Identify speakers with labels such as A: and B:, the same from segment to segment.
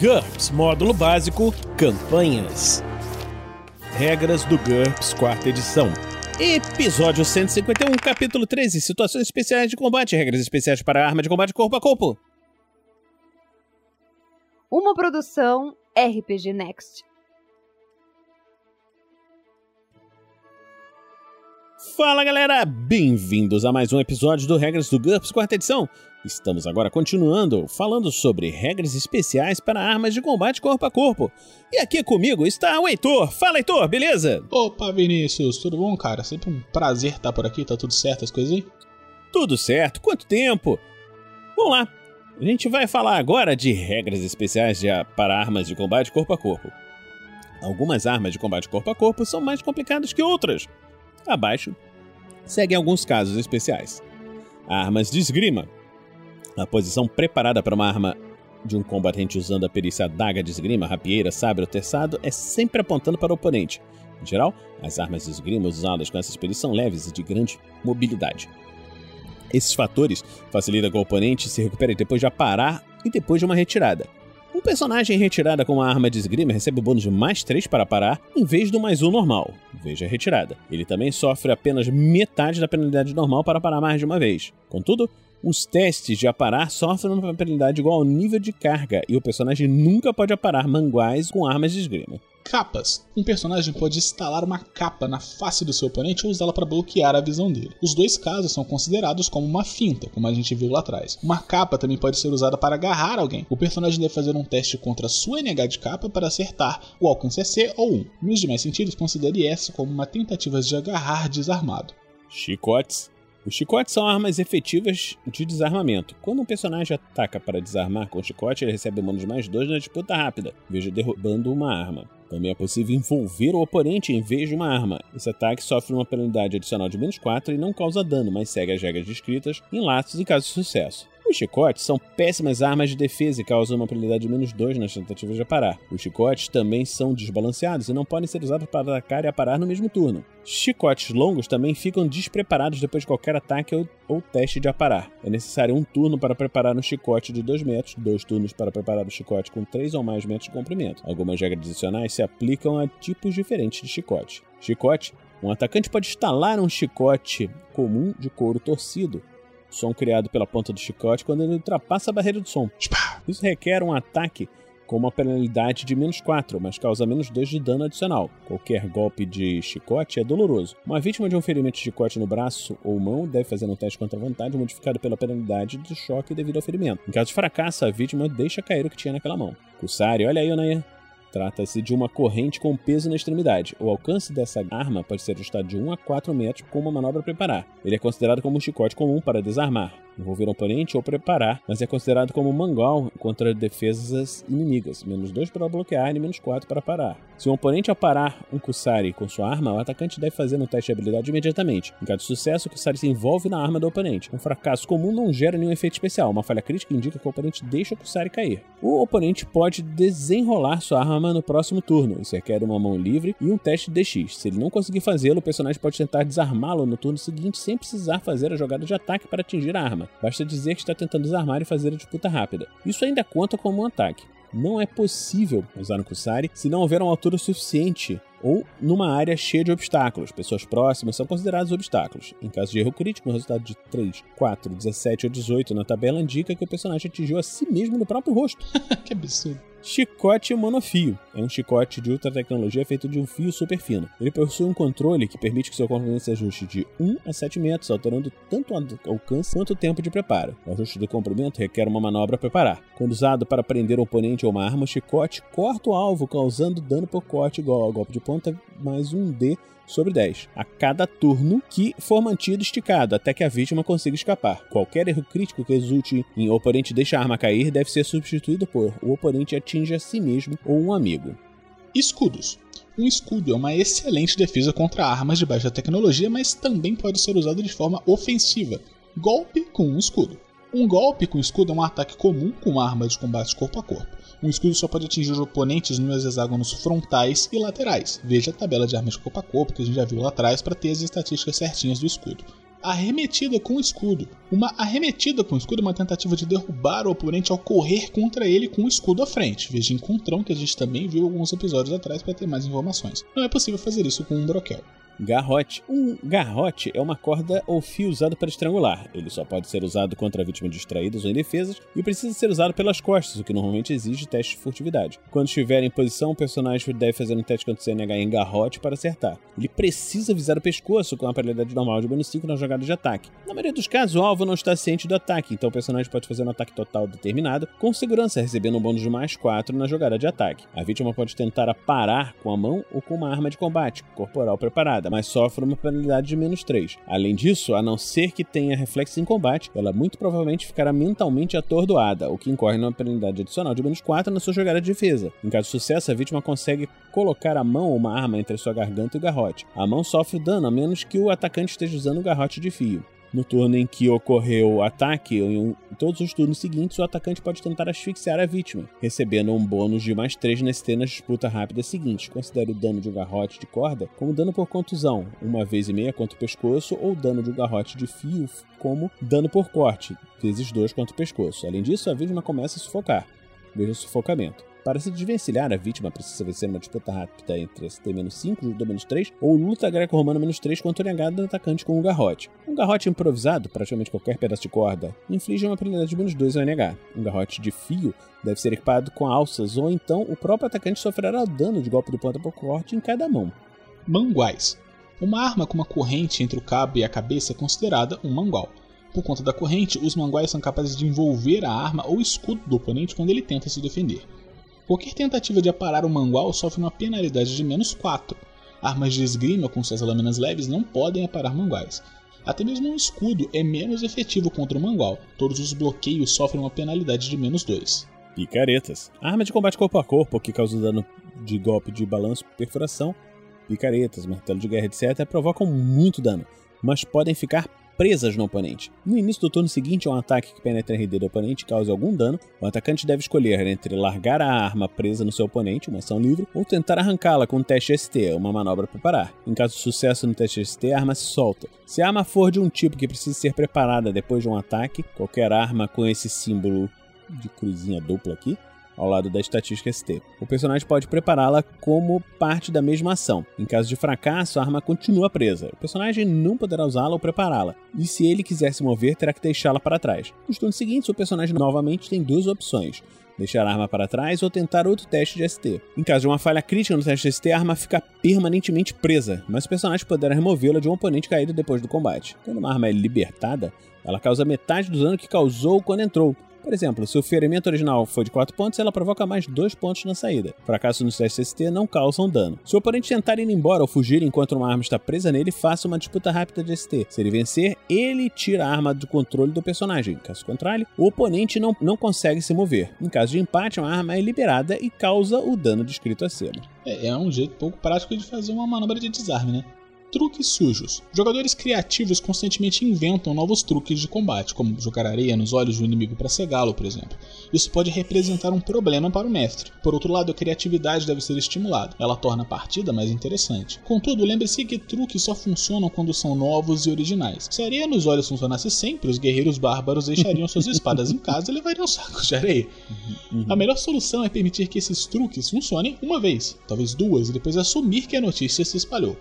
A: GURPS Módulo Básico Campanhas. Regras do GURPS Quarta Edição. Episódio 151, capítulo 13 Situações especiais de combate. Regras especiais para arma de combate corpo a corpo.
B: Uma produção RPG Next.
A: Fala galera, bem-vindos a mais um episódio do Regras do GURPS Quarta Edição. Estamos agora continuando falando sobre regras especiais para armas de combate corpo a corpo. E aqui comigo está o Heitor. Fala Heitor, beleza?
C: Opa Vinícius, tudo bom cara? Sempre um prazer estar por aqui, tá tudo certo as coisas aí?
A: Tudo certo, quanto tempo? Vamos lá, a gente vai falar agora de regras especiais de, para armas de combate corpo a corpo. Algumas armas de combate corpo a corpo são mais complicadas que outras. Abaixo seguem alguns casos especiais. Armas de esgrima. A posição preparada para uma arma de um combatente usando a perícia adaga de esgrima, rapieira, sabre ou terçado é sempre apontando para o oponente. Em geral, as armas de esgrima usadas com essas perícias são leves e de grande mobilidade. Esses fatores facilitam que o oponente se recupere depois de aparar e depois de uma retirada. Um personagem em retirada com uma arma de esgrima recebe o bônus de mais 3 para parar, em vez do mais 1 normal. Veja a retirada. Ele também sofre apenas metade da penalidade normal para parar mais de uma vez. Contudo, os testes de aparar sofrem uma penalidade igual ao nível de carga, e o personagem nunca pode aparar manguais com armas de esgrima.
C: Capas. Um personagem pode instalar uma capa na face do seu oponente ou usá-la para bloquear a visão dele. Os dois casos são considerados como uma finta, como a gente viu lá atrás. Uma capa também pode ser usada para agarrar alguém. O personagem deve fazer um teste contra sua NH de capa para acertar o alcance é C ou 1. Nos demais sentidos, considere essa como uma tentativa de agarrar desarmado.
A: Chicotes. Os chicotes são armas efetivas de desarmamento. Quando um personagem ataca para desarmar com o chicote, ele recebe bônus mais 2 na disputa rápida, veja derrubando uma arma. Também é possível envolver o oponente em vez de uma arma. Esse ataque sofre uma penalidade adicional de menos 4 e não causa dano, mas segue as regras descritas em laços em caso de sucesso. Os chicotes são péssimas armas de defesa e causam uma penalidade de menos 2 nas tentativas de aparar. Os chicotes também são desbalanceados e não podem ser usados para atacar e aparar no mesmo turno. Chicotes longos também ficam despreparados depois de qualquer ataque ou, ou teste de aparar. É necessário um turno para preparar um chicote de 2 metros, dois turnos para preparar o chicote com 3 ou mais metros de comprimento. Algumas regras adicionais se aplicam a tipos diferentes de chicote. Chicote um atacante pode instalar um chicote comum de couro torcido som criado pela ponta do chicote quando ele ultrapassa a barreira do som. Isso requer um ataque com uma penalidade de menos 4, mas causa menos 2 de dano adicional. Qualquer golpe de chicote é doloroso. Uma vítima de um ferimento de chicote no braço ou mão deve fazer um teste contra a vontade modificado pela penalidade do choque devido ao ferimento. Em caso de fracasso, a vítima deixa cair o que tinha naquela mão. Kussari, olha aí, Onaia. Trata-se de uma corrente com peso na extremidade. O alcance dessa arma pode ser ajustado de 1 a 4 metros com uma manobra a preparar. Ele é considerado como um chicote comum para desarmar, envolver um oponente ou preparar, mas é considerado como um mangal contra defesas inimigas, menos 2 para bloquear e menos 4 para parar. Se um oponente aparar um Kusari com sua arma, o atacante deve fazer um teste de habilidade imediatamente. Em caso de sucesso, o Kusari se envolve na arma do oponente. Um fracasso comum não gera nenhum efeito especial. Uma falha crítica indica que o oponente deixa o Kusari cair. O oponente pode desenrolar sua arma no próximo turno. Isso requer uma mão livre e um teste DX. Se ele não conseguir fazê-lo, o personagem pode tentar desarmá-lo no turno seguinte sem precisar fazer a jogada de ataque para atingir a arma. Basta dizer que está tentando desarmar e fazer a disputa rápida. Isso ainda conta como um ataque. Não é possível usar um Kusari se não houver uma altura suficiente ou numa área cheia de obstáculos. Pessoas próximas são consideradas obstáculos. Em caso de erro crítico, um resultado de 3, 4, 17 ou 18 na tabela indica que o personagem atingiu a si mesmo no próprio rosto.
C: que absurdo.
A: Chicote monofio. É um chicote de ultra tecnologia feito de um fio super fino. Ele possui um controle que permite que seu comprimento se ajuste de 1 a 7 metros, alterando tanto o alcance quanto o tempo de preparo. O ajuste do comprimento requer uma manobra a preparar. Quando usado para prender um oponente ou uma arma, o chicote corta o alvo, causando dano por corte igual ao golpe de ponta mais um D sobre 10 a cada turno que for mantido esticado até que a vítima consiga escapar. Qualquer erro crítico que resulte em o oponente deixar a arma cair deve ser substituído por o oponente atinge a si mesmo ou um amigo.
C: Escudos. Um escudo é uma excelente defesa contra armas de baixa tecnologia, mas também pode ser usado de forma ofensiva. Golpe com um escudo. Um golpe com escudo é um ataque comum com uma arma de combate corpo a corpo. Um escudo só pode atingir os oponentes nos hexágonos frontais e laterais. Veja a tabela de armas de corpo a corpo que a gente já viu lá atrás para ter as estatísticas certinhas do escudo. Arremetida com escudo. Uma arremetida com escudo é uma tentativa de derrubar o oponente ao correr contra ele com o escudo à frente. Veja encontrão que a gente também viu alguns episódios atrás para ter mais informações. Não é possível fazer isso com um broquel.
A: Garrote. Um garrote é uma corda ou fio usado para estrangular. Ele só pode ser usado contra vítimas distraídas ou indefesas e precisa ser usado pelas costas, o que normalmente exige teste de furtividade. Quando estiver em posição, o personagem deve fazer um teste contra o CNH em garrote para acertar. Ele precisa visar o pescoço com a probabilidade normal de menos 5 na jogada de ataque. Na maioria dos casos, o alvo não está ciente do ataque, então o personagem pode fazer um ataque total determinado com segurança, recebendo um bônus de mais 4 na jogada de ataque. A vítima pode tentar aparar com a mão ou com uma arma de combate corporal preparada mas sofre uma penalidade de menos 3. Além disso, a não ser que tenha reflexo em combate, ela muito provavelmente ficará mentalmente atordoada, o que incorre numa penalidade adicional de menos 4 na sua jogada de defesa. Em caso de sucesso, a vítima consegue colocar a mão ou uma arma entre sua garganta e o garrote. A mão sofre dano a menos que o atacante esteja usando o garrote de fio. No turno em que ocorreu o ataque, em todos os turnos seguintes, o atacante pode tentar asfixiar a vítima, recebendo um bônus de mais 3 na ST nas disputa rápida seguinte. Considere o dano de um garrote de corda como dano por contusão, uma vez e meia contra o pescoço, ou dano de um garrote de fio como dano por corte, vezes 2 contra o pescoço. Além disso, a vítima começa a sufocar. Veja o sufocamento. Para se desvencilhar, a vítima precisa vencer uma disputa rápida entre ST-5, judô menos 3 ou luta greco-romana menos 3 contra o negado do atacante com um garrote. Um garrote improvisado, praticamente qualquer pedaço de corda, inflige uma penalidade de menos 2 ao NH. Um garrote de fio deve ser equipado com alças ou então o próprio atacante sofrerá dano de golpe do ponta por corte em cada mão.
C: Manguais. Uma arma com uma corrente entre o cabo e a cabeça é considerada um mangual. Por conta da corrente, os manguais são capazes de envolver a arma ou escudo do oponente quando ele tenta se defender. Qualquer tentativa de aparar o mangual sofre uma penalidade de menos 4. Armas de esgrima com suas lâminas leves não podem aparar manguais. Até mesmo um escudo é menos efetivo contra o mangual. Todos os bloqueios sofrem uma penalidade de menos 2.
A: Picaretas. Arma de combate corpo a corpo que causa dano de golpe de balanço, perfuração, picaretas, martelo de guerra, etc., provocam muito dano, mas podem ficar presas no oponente. No início do turno seguinte, um ataque que penetra em RD do oponente cause algum dano, o atacante deve escolher entre largar a arma presa no seu oponente, uma ação livre, ou tentar arrancá-la com um teste ST, uma manobra para parar. Em caso de sucesso no teste ST, a arma se solta. Se a arma for de um tipo que precisa ser preparada depois de um ataque, qualquer arma com esse símbolo de cruzinha dupla aqui, ao lado da estatística ST. O personagem pode prepará-la como parte da mesma ação. Em caso de fracasso, a arma continua presa. O personagem não poderá usá-la ou prepará-la, e se ele quiser se mover, terá que deixá-la para trás. Nos turnos seguintes, o personagem novamente tem duas opções deixar a arma para trás ou tentar outro teste de ST. Em caso de uma falha crítica no teste de ST, a arma fica permanentemente presa, mas o personagem poderá removê-la de um oponente caído depois do combate. Quando uma arma é libertada, ela causa metade do dano que causou quando entrou, por exemplo, se o ferimento original for de 4 pontos, ela provoca mais 2 pontos na saída. Fracasso no ST não causam dano. Se o oponente tentar ir embora ou fugir enquanto uma arma está presa nele, faça uma disputa rápida de ST. Se ele vencer, ele tira a arma do controle do personagem. Caso contrário, o oponente não, não consegue se mover. Em caso de empate, uma arma é liberada e causa o dano descrito acima.
C: É, é um jeito pouco prático de fazer uma manobra de desarme, né? Truques sujos. Jogadores criativos constantemente inventam novos truques de combate, como jogar areia nos olhos do inimigo para cegá-lo, por exemplo. Isso pode representar um problema para o mestre. Por outro lado, a criatividade deve ser estimulada. Ela torna a partida mais interessante. Contudo, lembre-se que truques só funcionam quando são novos e originais. Se a areia nos olhos funcionasse sempre, os guerreiros bárbaros deixariam suas espadas em casa e levariam sacos de areia. A melhor solução é permitir que esses truques funcionem uma vez, talvez duas, e depois assumir que a notícia se espalhou.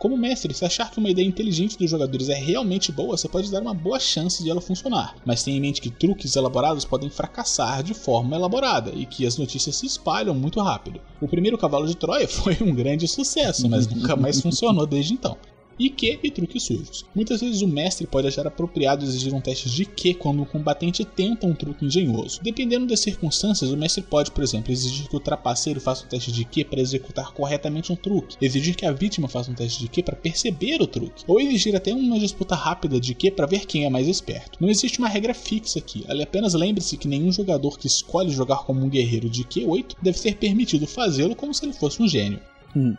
C: Como mestre, se achar que uma ideia inteligente dos jogadores é realmente boa, você pode dar uma boa chance de ela funcionar, mas tenha em mente que truques elaborados podem fracassar de forma elaborada e que as notícias se espalham muito rápido. O primeiro cavalo de Troia foi um grande sucesso, mas nunca mais funcionou desde então. IQ e truques sujos. Muitas vezes o mestre pode achar apropriado exigir um teste de Q quando o combatente tenta um truque engenhoso. Dependendo das circunstâncias, o mestre pode, por exemplo, exigir que o trapaceiro faça um teste de Q para executar corretamente um truque, exigir que a vítima faça um teste de Q para perceber o truque, ou exigir até uma disputa rápida de Q para ver quem é mais esperto. Não existe uma regra fixa aqui, apenas lembre-se que nenhum jogador que escolhe jogar como um guerreiro de Q8 deve ser permitido fazê-lo como se ele fosse um gênio.
A: Hum.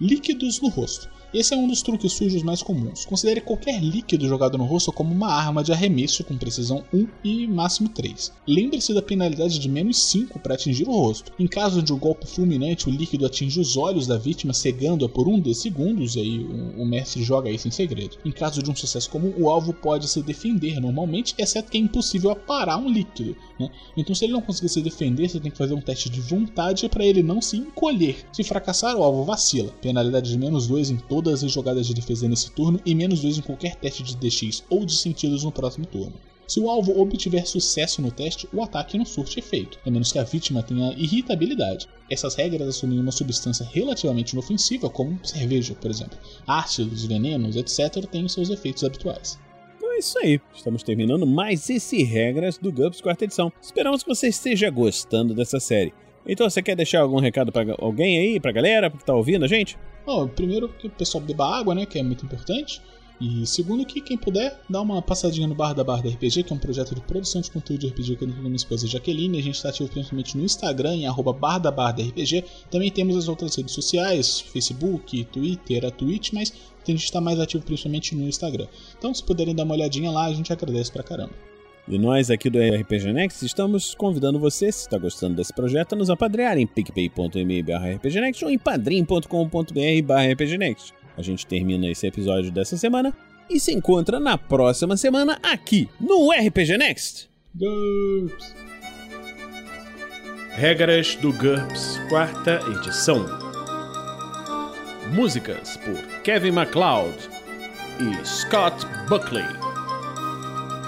C: Líquidos no rosto. Esse é um dos truques sujos mais comuns. Considere qualquer líquido jogado no rosto como uma arma de arremesso com precisão 1 e máximo 3. Lembre-se da penalidade de menos 5 para atingir o rosto. Em caso de um golpe fulminante, o líquido atinge os olhos da vítima, cegando-a por um de segundos, e aí o, o mestre joga isso em segredo. Em caso de um sucesso comum, o alvo pode se defender normalmente, exceto que é impossível aparar um líquido. Né? Então, se ele não conseguir se defender, você tem que fazer um teste de vontade para ele não se encolher. Se fracassar, o alvo vacila. Penalidade de menos 2 em todo todas as jogadas de defesa nesse turno e menos 2 em qualquer teste de DX ou de sentidos no próximo turno. Se o alvo obtiver sucesso no teste, o ataque não surte efeito, a menos que a vítima tenha irritabilidade. Essas regras assumem uma substância relativamente inofensiva, como cerveja, por exemplo. Ácidos, venenos, etc., têm seus efeitos habituais.
A: Então é isso aí. Estamos terminando mais esse Regras do GURPS quarta edição. Esperamos que você esteja gostando dessa série. Então, você quer deixar algum recado para alguém aí, pra galera que tá ouvindo a gente?
C: Bom, primeiro que o pessoal beba água, né? Que é muito importante. E segundo que quem puder, dá uma passadinha no Bar da Bar da RPG, que é um projeto de produção de conteúdo de RPG que eu com minha esposa Jaqueline. A gente está ativo principalmente no Instagram, em arroba Bar da da RPG. Também temos as outras redes sociais, Facebook, Twitter, a Twitch, mas a gente está mais ativo principalmente no Instagram. Então, se puderem dar uma olhadinha lá, a gente agradece pra caramba.
A: E nós aqui do RPG Next estamos convidando você, se está gostando desse projeto, a nos apadrear em picpay.me rpgnext ou em padrim.com.br rpgnext. A gente termina esse episódio dessa semana e se encontra na próxima semana aqui no RPG Next.
C: GURPS.
A: Regras do GURPS, quarta edição. Músicas por Kevin MacLeod e Scott Buckley.